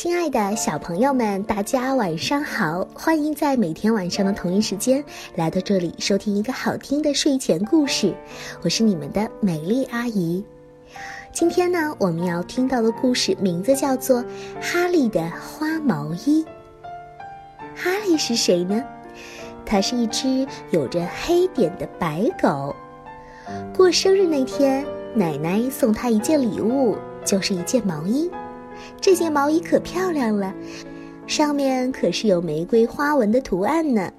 亲爱的小朋友们，大家晚上好！欢迎在每天晚上的同一时间来到这里收听一个好听的睡前故事。我是你们的美丽阿姨。今天呢，我们要听到的故事名字叫做《哈利的花毛衣》。哈利是谁呢？它是一只有着黑点的白狗。过生日那天，奶奶送他一件礼物，就是一件毛衣。这件毛衣可漂亮了，上面可是有玫瑰花纹的图案呢。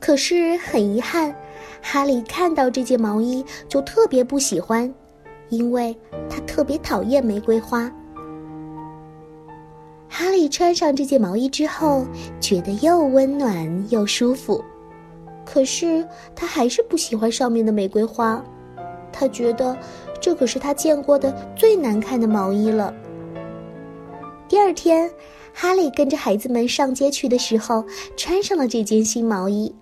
可是很遗憾，哈利看到这件毛衣就特别不喜欢，因为他特别讨厌玫瑰花。哈利穿上这件毛衣之后，觉得又温暖又舒服，可是他还是不喜欢上面的玫瑰花，他觉得这可是他见过的最难看的毛衣了。第二天，哈利跟着孩子们上街去的时候，穿上了这件新毛衣。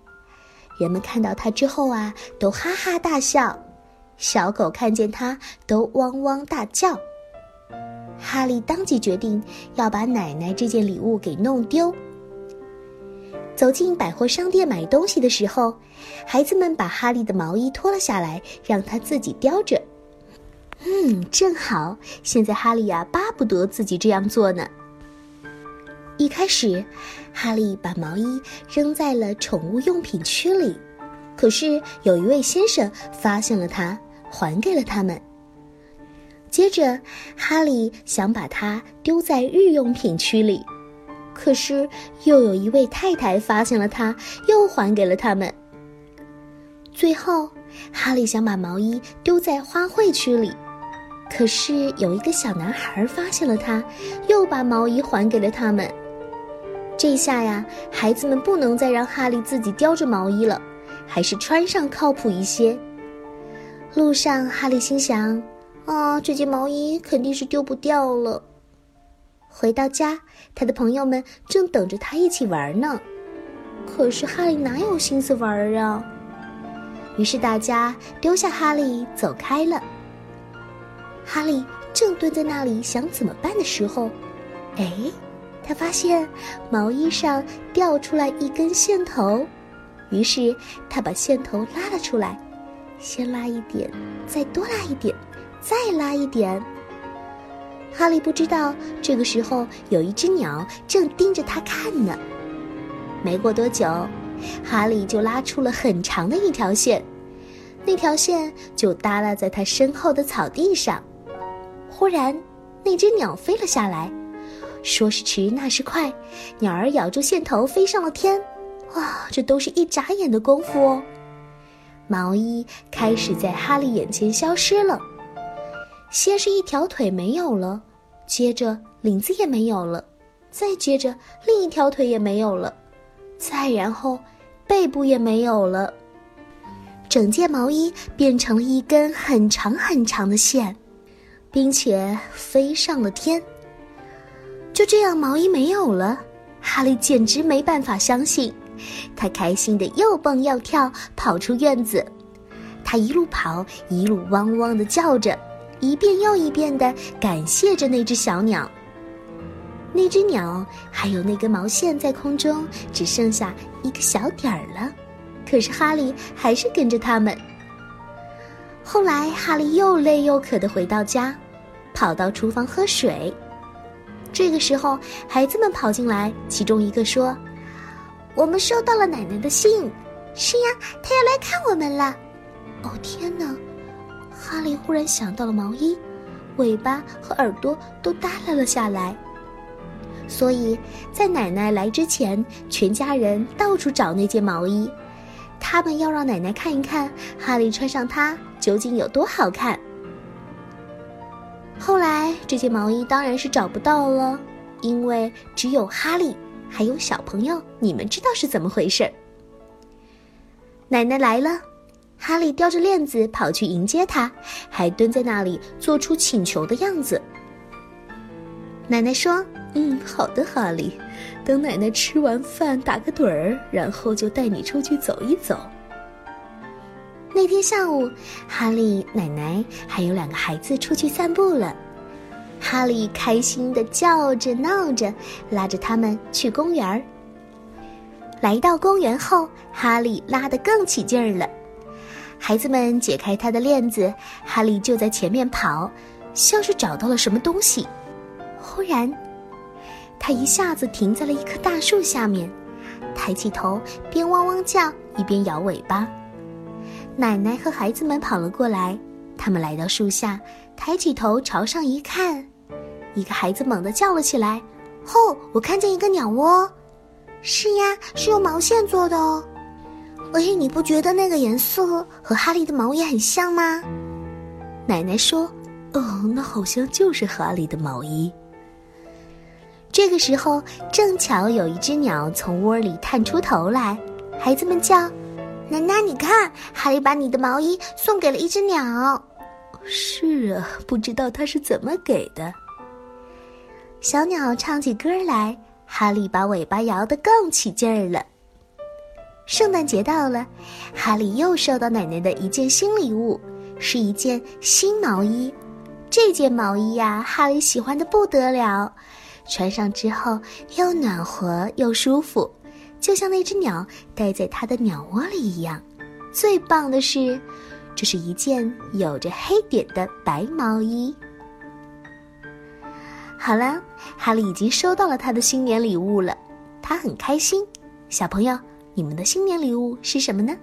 人们看到他之后啊，都哈哈大笑；小狗看见他，都汪汪大叫。哈利当即决定要把奶奶这件礼物给弄丢。走进百货商店买东西的时候，孩子们把哈利的毛衣脱了下来，让他自己叼着。嗯，正好，现在哈利呀巴不得自己这样做呢。一开始，哈利把毛衣扔在了宠物用品区里，可是有一位先生发现了它，还给了他们。接着，哈利想把它丢在日用品区里，可是又有一位太太发现了它，又还给了他们。最后，哈利想把毛衣丢在花卉区里。可是有一个小男孩发现了他，又把毛衣还给了他们。这下呀，孩子们不能再让哈利自己叼着毛衣了，还是穿上靠谱一些。路上，哈利心想：“啊，这件毛衣肯定是丢不掉了。”回到家，他的朋友们正等着他一起玩呢。可是哈利哪有心思玩啊？于是大家丢下哈利走开了。哈利正蹲在那里想怎么办的时候，哎，他发现毛衣上掉出来一根线头，于是他把线头拉了出来，先拉一点，再多拉一点，再拉一点。哈利不知道这个时候有一只鸟正盯着他看呢。没过多久，哈利就拉出了很长的一条线，那条线就耷拉在他身后的草地上。忽然，那只鸟飞了下来，说时迟，那时快，鸟儿咬住线头飞上了天。哇，这都是一眨眼的功夫哦！毛衣开始在哈利眼前消失了，先是一条腿没有了，接着领子也没有了，再接着另一条腿也没有了，再然后背部也没有了，整件毛衣变成了一根很长很长的线。并且飞上了天。就这样，毛衣没有了，哈利简直没办法相信。他开心的又蹦又跳，跑出院子。他一路跑，一路汪汪的叫着，一遍又一遍的感谢着那只小鸟。那只鸟还有那根毛线在空中，只剩下一个小点儿了。可是哈利还是跟着他们。后来，哈利又累又渴的回到家。跑到厨房喝水，这个时候，孩子们跑进来，其中一个说：“我们收到了奶奶的信，是呀，她要来看我们了。”哦天哪！哈利忽然想到了毛衣，尾巴和耳朵都耷拉了下来。所以在奶奶来之前，全家人到处找那件毛衣，他们要让奶奶看一看哈利穿上它究竟有多好看。后来，这件毛衣当然是找不到了，因为只有哈利还有小朋友，你们知道是怎么回事儿。奶奶来了，哈利叼着链子跑去迎接她，还蹲在那里做出请求的样子。奶奶说：“嗯，好的，哈利，等奶奶吃完饭打个盹儿，然后就带你出去走一走。”那天下午，哈利、奶奶还有两个孩子出去散步了。哈利开心的叫着闹着，拉着他们去公园儿。来到公园后，哈利拉得更起劲儿了。孩子们解开他的链子，哈利就在前面跑，像是找到了什么东西。忽然，他一下子停在了一棵大树下面，抬起头，边汪汪叫一边摇尾巴。奶奶和孩子们跑了过来，他们来到树下，抬起头朝上一看，一个孩子猛地叫了起来：“哦，我看见一个鸟窝！”“是呀，是用毛线做的哦。”“哎，你不觉得那个颜色和哈利的毛衣很像吗？”奶奶说：“哦，那好像就是哈利的毛衣。”这个时候，正巧有一只鸟从窝里探出头来，孩子们叫。奶奶，你看，哈利把你的毛衣送给了一只鸟。是啊，不知道他是怎么给的。小鸟唱起歌来，哈利把尾巴摇得更起劲儿了。圣诞节到了，哈利又收到奶奶的一件新礼物，是一件新毛衣。这件毛衣呀，哈利喜欢的不得了，穿上之后又暖和又舒服。就像那只鸟待在它的鸟窝里一样，最棒的是，这是一件有着黑点的白毛衣。好了，哈利已经收到了他的新年礼物了，他很开心。小朋友，你们的新年礼物是什么呢？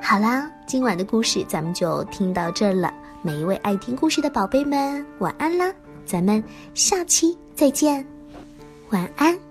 好啦，今晚的故事咱们就听到这儿了。每一位爱听故事的宝贝们，晚安啦！咱们下期再见，晚安。